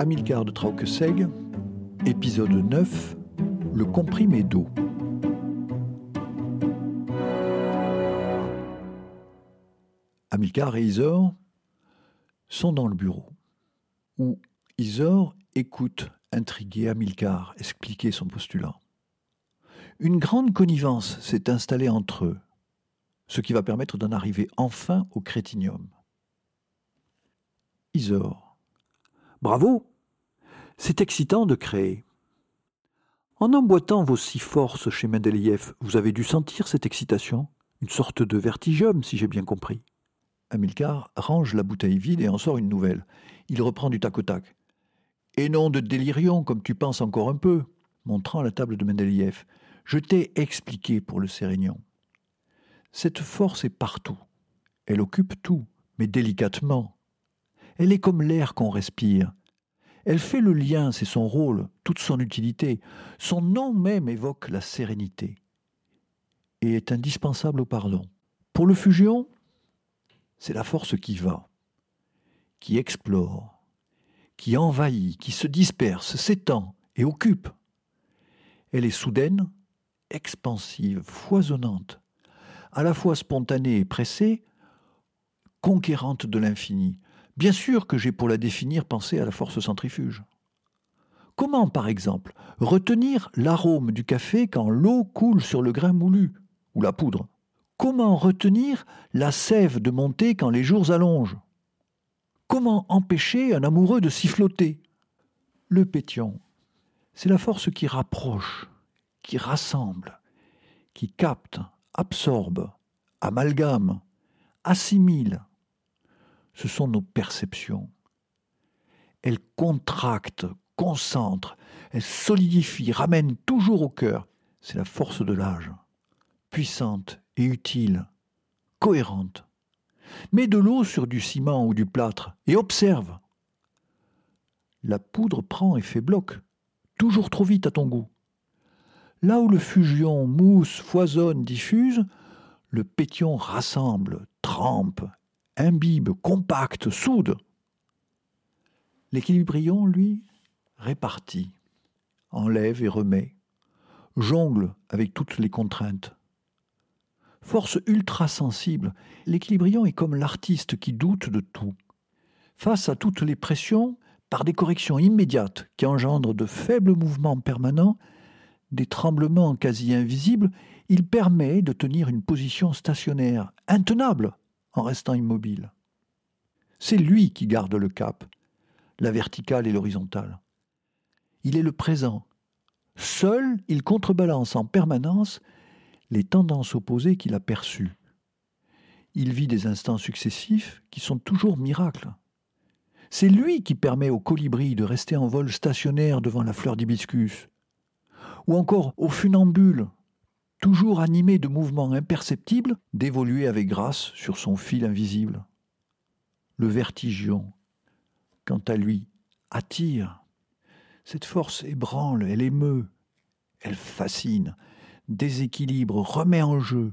Amilcar de Trauqueseg, épisode 9, le comprimé d'eau. Amilcar et Isor sont dans le bureau, où Isor écoute, intrigué, Amilcar expliquer son postulat. Une grande connivence s'est installée entre eux, ce qui va permettre d'en arriver enfin au crétinium. Isor. Bravo C'est excitant de créer. En emboîtant vos six forces chez Mendeleïev, vous avez dû sentir cette excitation Une sorte de vertigium, si j'ai bien compris. Amilcar range la bouteille vide et en sort une nouvelle. Il reprend du tac au tac. Et non de délirium, comme tu penses encore un peu, montrant la table de Mendeleïev. Je t'ai expliqué pour le Sérignon. Cette force est partout. Elle occupe tout, mais délicatement. Elle est comme l'air qu'on respire. Elle fait le lien, c'est son rôle, toute son utilité. Son nom même évoque la sérénité et est indispensable au pardon. Pour le fusion, c'est la force qui va, qui explore, qui envahit, qui se disperse, s'étend et occupe. Elle est soudaine, expansive, foisonnante, à la fois spontanée et pressée, conquérante de l'infini. Bien sûr que j'ai pour la définir pensé à la force centrifuge. Comment, par exemple, retenir l'arôme du café quand l'eau coule sur le grain moulu ou la poudre? Comment retenir la sève de monter quand les jours allongent? Comment empêcher un amoureux de siffloter? Le pétion, c'est la force qui rapproche, qui rassemble, qui capte, absorbe, amalgame, assimile. Ce sont nos perceptions. Elles contractent, concentrent, elles solidifient, ramènent toujours au cœur. C'est la force de l'âge, puissante et utile, cohérente. Mets de l'eau sur du ciment ou du plâtre et observe. La poudre prend et fait bloc, toujours trop vite à ton goût. Là où le fusion mousse, foisonne, diffuse, le pétion rassemble, trempe, imbibe, compacte, soude. L'équilibrion, lui, répartit, enlève et remet, jongle avec toutes les contraintes. Force ultra sensible, l'équilibrion est comme l'artiste qui doute de tout. Face à toutes les pressions, par des corrections immédiates qui engendrent de faibles mouvements permanents, des tremblements quasi invisibles, il permet de tenir une position stationnaire, intenable, en restant immobile. C'est lui qui garde le cap, la verticale et l'horizontale. Il est le présent. Seul, il contrebalance en permanence les tendances opposées qu'il a perçues. Il vit des instants successifs qui sont toujours miracles. C'est lui qui permet au colibri de rester en vol stationnaire devant la fleur d'hibiscus, ou encore au funambule, toujours animé de mouvements imperceptibles, d'évoluer avec grâce sur son fil invisible. Le vertigion, quant à lui, attire. Cette force ébranle, elle émeut, elle fascine, déséquilibre, remet en jeu.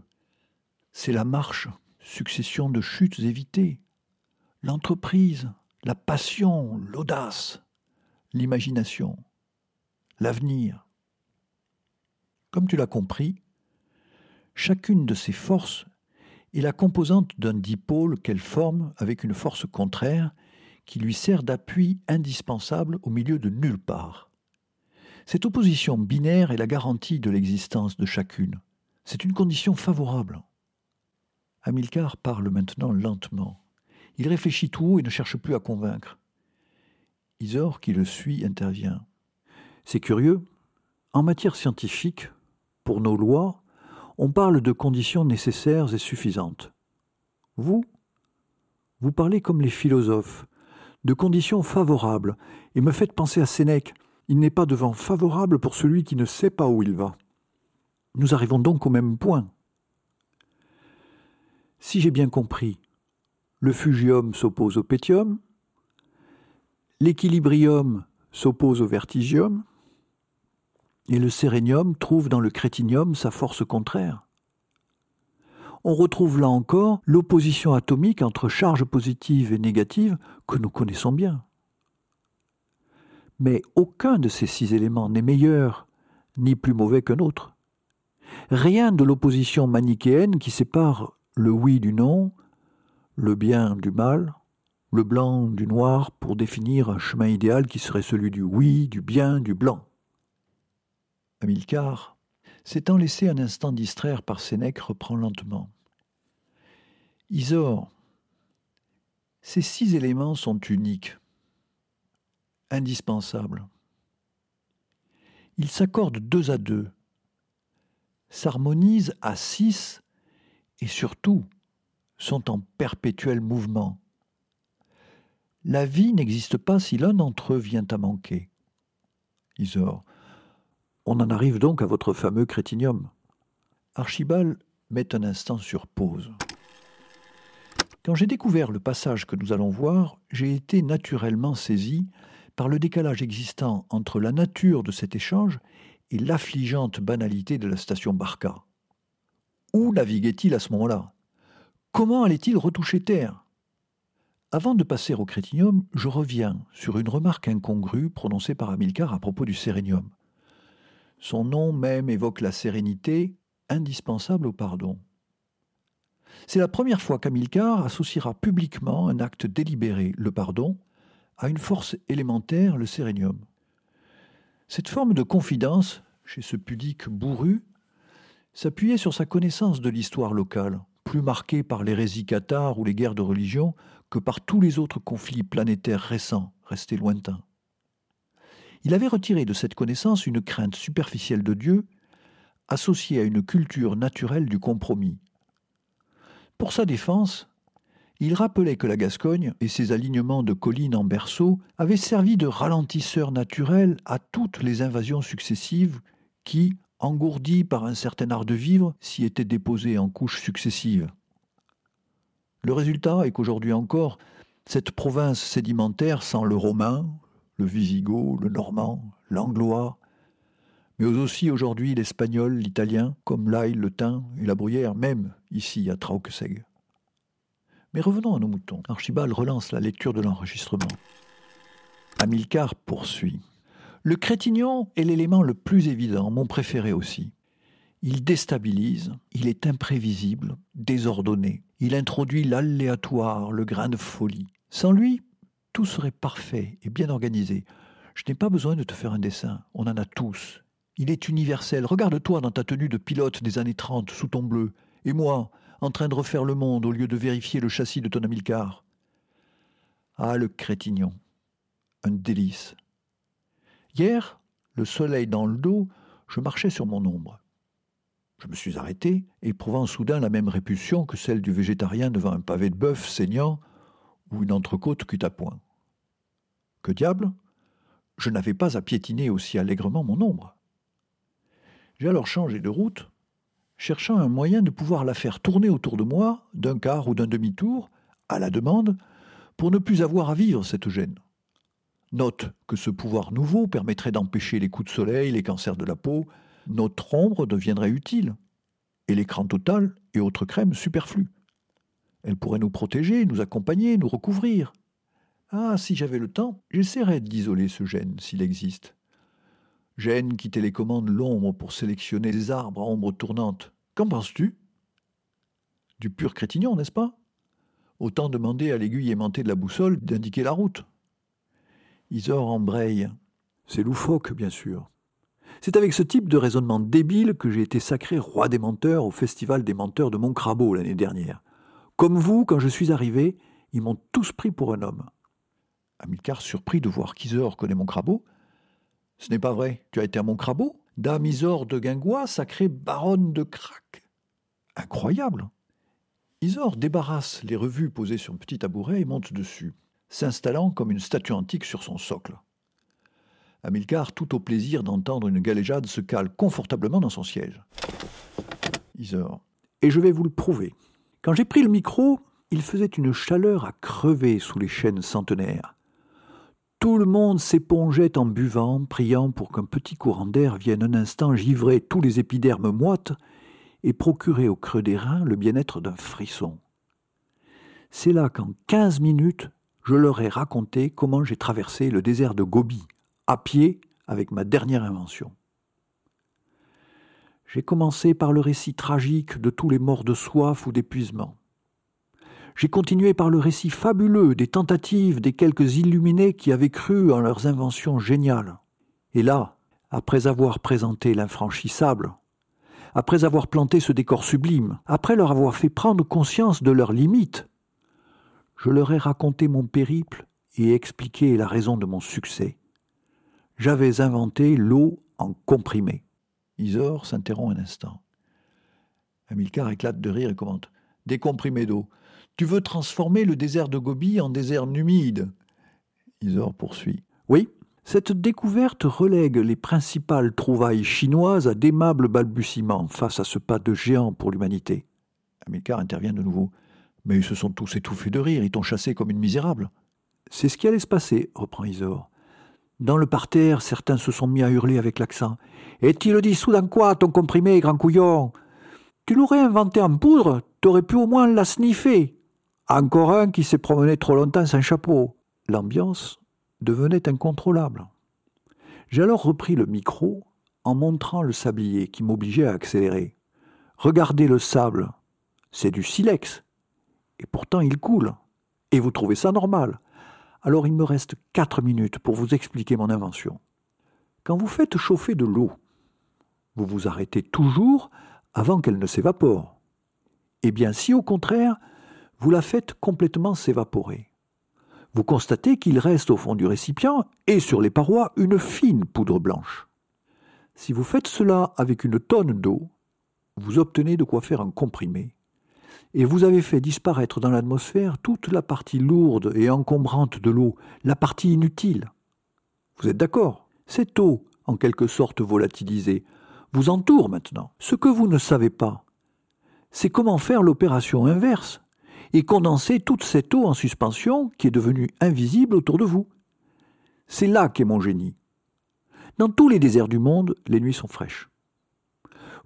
C'est la marche, succession de chutes évitées, l'entreprise, la passion, l'audace, l'imagination, l'avenir. Comme tu l'as compris, chacune de ces forces est la composante d'un dipôle qu'elle forme avec une force contraire qui lui sert d'appui indispensable au milieu de nulle part. Cette opposition binaire est la garantie de l'existence de chacune. C'est une condition favorable. Hamilcar parle maintenant lentement. Il réfléchit tout haut et ne cherche plus à convaincre. Isor, qui le suit, intervient. C'est curieux. En matière scientifique, pour nos lois, on parle de conditions nécessaires et suffisantes. Vous, vous parlez comme les philosophes, de conditions favorables, et me faites penser à Sénèque, il n'est pas de vent favorable pour celui qui ne sait pas où il va. Nous arrivons donc au même point. Si j'ai bien compris, le fugium s'oppose au pétium, l'équilibrium s'oppose au vertigium, et le sérénium trouve dans le crétinium sa force contraire. On retrouve là encore l'opposition atomique entre charges positives et négatives que nous connaissons bien. Mais aucun de ces six éléments n'est meilleur ni plus mauvais qu'un autre. Rien de l'opposition manichéenne qui sépare le oui du non, le bien du mal, le blanc du noir pour définir un chemin idéal qui serait celui du oui, du bien, du blanc. S'étant laissé un instant distraire par Sénèque, reprend lentement. Isor, ces six éléments sont uniques, indispensables. Ils s'accordent deux à deux, s'harmonisent à six et surtout sont en perpétuel mouvement. La vie n'existe pas si l'un d'entre eux vient à manquer. Isor, on en arrive donc à votre fameux crétinium. Archibald met un instant sur pause. Quand j'ai découvert le passage que nous allons voir, j'ai été naturellement saisi par le décalage existant entre la nature de cet échange et l'affligeante banalité de la station Barca. Où naviguait-il à ce moment-là? Comment allait-il retoucher terre? Avant de passer au crétinium, je reviens sur une remarque incongrue prononcée par Amilcar à propos du sérénium. Son nom même évoque la sérénité, indispensable au pardon. C'est la première fois qu'Amilcar associera publiquement un acte délibéré, le pardon, à une force élémentaire, le sérénium. Cette forme de confidence, chez ce pudique bourru, s'appuyait sur sa connaissance de l'histoire locale, plus marquée par l'hérésie cathare ou les guerres de religion que par tous les autres conflits planétaires récents, restés lointains. Il avait retiré de cette connaissance une crainte superficielle de Dieu, associée à une culture naturelle du compromis. Pour sa défense, il rappelait que la Gascogne et ses alignements de collines en berceau avaient servi de ralentisseur naturel à toutes les invasions successives qui, engourdies par un certain art de vivre, s'y étaient déposées en couches successives. Le résultat est qu'aujourd'hui encore, cette province sédimentaire sent le romain, le visigoth, le normand, l'anglois, mais aussi aujourd'hui l'espagnol, l'italien, comme l'ail, le thym et la bruyère, même ici à Trauqueseg. Mais revenons à nos moutons. Archibald relance la lecture de l'enregistrement. Amilcar poursuit. Le crétignon est l'élément le plus évident, mon préféré aussi. Il déstabilise, il est imprévisible, désordonné. Il introduit l'aléatoire, le grain de folie. Sans lui, tout serait parfait et bien organisé. Je n'ai pas besoin de te faire un dessin, on en a tous. Il est universel. Regarde-toi dans ta tenue de pilote des années 30 sous ton bleu. Et moi, en train de refaire le monde au lieu de vérifier le châssis de ton Amilcar. Ah, le crétignon, un délice. Hier, le soleil dans le dos, je marchais sur mon ombre. Je me suis arrêté, éprouvant soudain la même répulsion que celle du végétarien devant un pavé de bœuf saignant ou une entrecôte cuite à point. Que diable? Je n'avais pas à piétiner aussi allègrement mon ombre. J'ai alors changé de route cherchant un moyen de pouvoir la faire tourner autour de moi, d'un quart ou d'un demi-tour, à la demande, pour ne plus avoir à vivre cette gêne. Note que ce pouvoir nouveau permettrait d'empêcher les coups de soleil, les cancers de la peau, notre ombre deviendrait utile, et l'écran total et autres crèmes superflues. Elle pourrait nous protéger, nous accompagner, nous recouvrir. Ah, si j'avais le temps, j'essaierais d'isoler ce gène, s'il existe. Gêne qui télécommande l'ombre pour sélectionner les arbres à ombre tournante. Qu'en penses-tu? Du pur crétignon, n'est-ce pas? Autant demander à l'aiguille aimantée de la boussole d'indiquer la route. Isor embraye. C'est loufoque, bien sûr. C'est avec ce type de raisonnement débile que j'ai été sacré roi des menteurs au Festival des menteurs de Montcrabeau l'année dernière. Comme vous, quand je suis arrivé, ils m'ont tous pris pour un homme. Amilcar, surpris de voir qu'Isor connaît Montcrabeau, ce n'est pas vrai. Tu as été à Montcrabeau Dame Isor de Guingois, sacrée baronne de Crac. Incroyable Isor débarrasse les revues posées sur un petit tabouret et monte dessus, s'installant comme une statue antique sur son socle. Amilcar, tout au plaisir d'entendre une galéjade, se cale confortablement dans son siège. Isor. Et je vais vous le prouver. Quand j'ai pris le micro, il faisait une chaleur à crever sous les chênes centenaires. Tout le monde s'épongeait en buvant, priant pour qu'un petit courant d'air vienne un instant givrer tous les épidermes moites et procurer au creux des reins le bien-être d'un frisson. C'est là qu'en quinze minutes, je leur ai raconté comment j'ai traversé le désert de Gobi, à pied avec ma dernière invention. J'ai commencé par le récit tragique de tous les morts de soif ou d'épuisement. J'ai continué par le récit fabuleux des tentatives des quelques illuminés qui avaient cru en leurs inventions géniales. Et là, après avoir présenté l'infranchissable, après avoir planté ce décor sublime, après leur avoir fait prendre conscience de leurs limites, je leur ai raconté mon périple et expliqué la raison de mon succès. J'avais inventé l'eau en comprimé. Isor s'interrompt un instant. Hamilcar éclate de rire et commente Des comprimés d'eau. Tu veux transformer le désert de Gobi en désert numide? Isor poursuit. Oui, cette découverte relègue les principales trouvailles chinoises à d'aimables balbutiements face à ce pas de géant pour l'humanité. Amilcar intervient de nouveau. Mais ils se sont tous étouffés de rire, ils t'ont chassé comme une misérable. C'est ce qui allait se passer, reprend Isor. Dans le parterre, certains se sont mis à hurler avec l'accent. Est-il dissous dans quoi, ton comprimé, grand couillon? Tu l'aurais inventé en poudre, t'aurais pu au moins la sniffer. Encore un qui s'est promené trop longtemps sans chapeau. L'ambiance devenait incontrôlable. J'ai alors repris le micro en montrant le sablier qui m'obligeait à accélérer. Regardez le sable, c'est du silex. Et pourtant il coule. Et vous trouvez ça normal? Alors il me reste quatre minutes pour vous expliquer mon invention. Quand vous faites chauffer de l'eau, vous vous arrêtez toujours avant qu'elle ne s'évapore. Eh bien si au contraire, vous la faites complètement s'évaporer. Vous constatez qu'il reste au fond du récipient et sur les parois une fine poudre blanche. Si vous faites cela avec une tonne d'eau, vous obtenez de quoi faire un comprimé. Et vous avez fait disparaître dans l'atmosphère toute la partie lourde et encombrante de l'eau, la partie inutile. Vous êtes d'accord? Cette eau, en quelque sorte volatilisée, vous entoure maintenant. Ce que vous ne savez pas, c'est comment faire l'opération inverse et condenser toute cette eau en suspension qui est devenue invisible autour de vous. C'est là qu'est mon génie. Dans tous les déserts du monde, les nuits sont fraîches.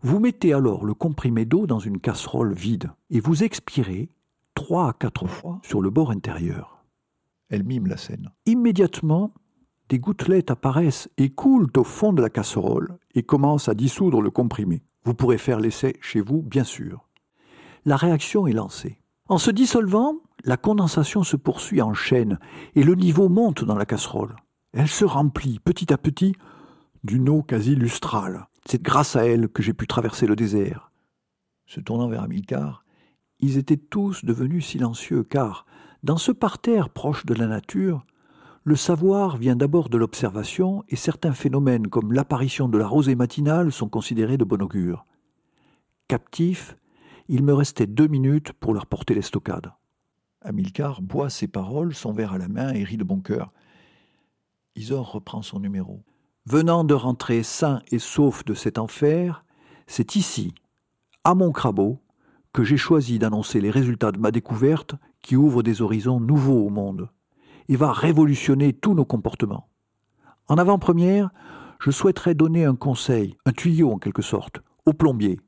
Vous mettez alors le comprimé d'eau dans une casserole vide et vous expirez trois à quatre fois sur le bord intérieur. Elle mime la scène. Immédiatement, des gouttelettes apparaissent et coulent au fond de la casserole et commencent à dissoudre le comprimé. Vous pourrez faire l'essai chez vous, bien sûr. La réaction est lancée. En se dissolvant, la condensation se poursuit en chaîne et le niveau monte dans la casserole. Elle se remplit petit à petit d'une eau quasi lustrale. C'est grâce à elle que j'ai pu traverser le désert. Se tournant vers Amilcar, ils étaient tous devenus silencieux car, dans ce parterre proche de la nature, le savoir vient d'abord de l'observation et certains phénomènes comme l'apparition de la rosée matinale sont considérés de bon augure. Captifs, il me restait deux minutes pour leur porter l'estocade. Amilcar boit ses paroles, son verre à la main et rit de bon cœur. Isor reprend son numéro. Venant de rentrer sain et sauf de cet enfer, c'est ici, à mon crabeau, que j'ai choisi d'annoncer les résultats de ma découverte qui ouvre des horizons nouveaux au monde et va révolutionner tous nos comportements. En avant-première, je souhaiterais donner un conseil, un tuyau en quelque sorte, aux plombiers,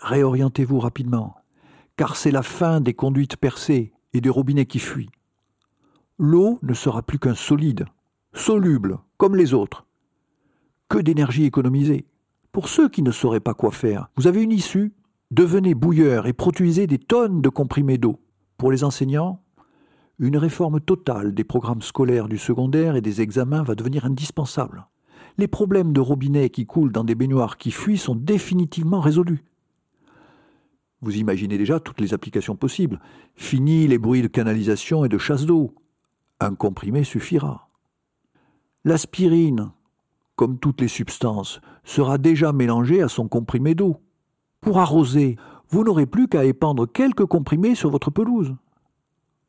réorientez-vous rapidement, car c'est la fin des conduites percées et des robinets qui fuient. L'eau ne sera plus qu'un solide, soluble, comme les autres. Que d'énergie économisée. Pour ceux qui ne sauraient pas quoi faire, vous avez une issue, devenez bouilleur et produisez des tonnes de comprimés d'eau. Pour les enseignants, une réforme totale des programmes scolaires du secondaire et des examens va devenir indispensable. Les problèmes de robinets qui coulent dans des baignoires qui fuient sont définitivement résolus. Vous imaginez déjà toutes les applications possibles. Fini les bruits de canalisation et de chasse d'eau. Un comprimé suffira. L'aspirine, comme toutes les substances, sera déjà mélangée à son comprimé d'eau. Pour arroser, vous n'aurez plus qu'à épandre quelques comprimés sur votre pelouse.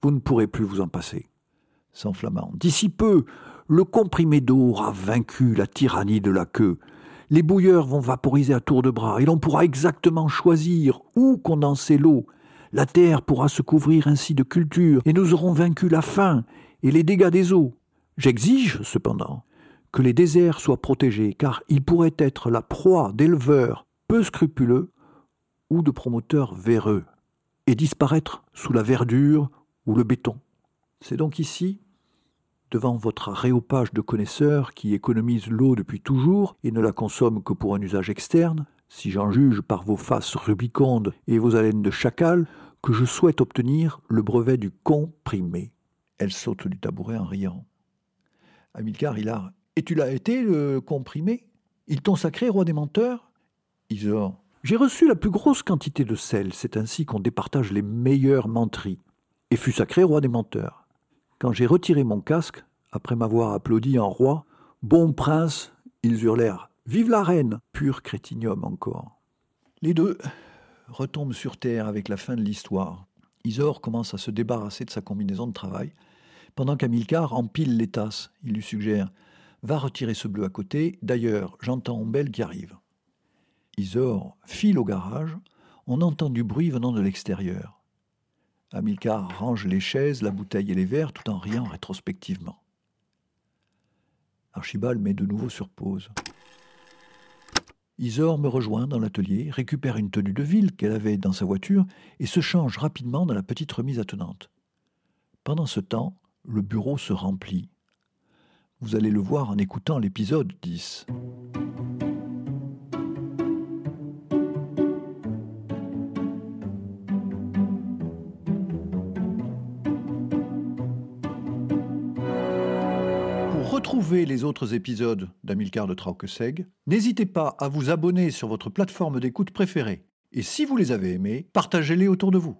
Vous ne pourrez plus vous en passer. S'enflammant. D'ici peu, le comprimé d'eau aura vaincu la tyrannie de la queue les bouilleurs vont vaporiser à tour de bras et l'on pourra exactement choisir où condenser l'eau. La terre pourra se couvrir ainsi de cultures et nous aurons vaincu la faim et les dégâts des eaux. J'exige, cependant, que les déserts soient protégés car ils pourraient être la proie d'éleveurs peu scrupuleux ou de promoteurs véreux et disparaître sous la verdure ou le béton. C'est donc ici, devant votre aréopage de connaisseurs qui économise l'eau depuis toujours et ne la consomme que pour un usage externe, si j'en juge par vos faces rubicondes et vos haleines de chacal, que je souhaite obtenir le brevet du comprimé. Elle saute du tabouret en riant. Amilcar hilar. Et tu l'as été, le comprimé? Ils t'ont sacré roi des menteurs? Isor. J'ai reçu la plus grosse quantité de sel, c'est ainsi qu'on départage les meilleures menteries, et fut sacré roi des menteurs. Quand j'ai retiré mon casque, après m'avoir applaudi en roi, Bon prince, ils hurlèrent Vive la reine Pur crétinium encore. Les deux retombent sur terre avec la fin de l'histoire. Isor commence à se débarrasser de sa combinaison de travail, pendant qu'Amilcar empile les tasses. Il lui suggère Va retirer ce bleu à côté, d'ailleurs, j'entends Ombel qui arrive. Isor file au garage, on entend du bruit venant de l'extérieur. Amilcar range les chaises, la bouteille et les verres tout en riant rétrospectivement. Archibald met de nouveau sur pause. Isor me rejoint dans l'atelier, récupère une tenue de ville qu'elle avait dans sa voiture et se change rapidement dans la petite remise attenante. Pendant ce temps, le bureau se remplit. Vous allez le voir en écoutant l'épisode 10. retrouver les autres épisodes d'Amilcar de Trauqueseg, n'hésitez pas à vous abonner sur votre plateforme d'écoute préférée. Et si vous les avez aimés, partagez-les autour de vous.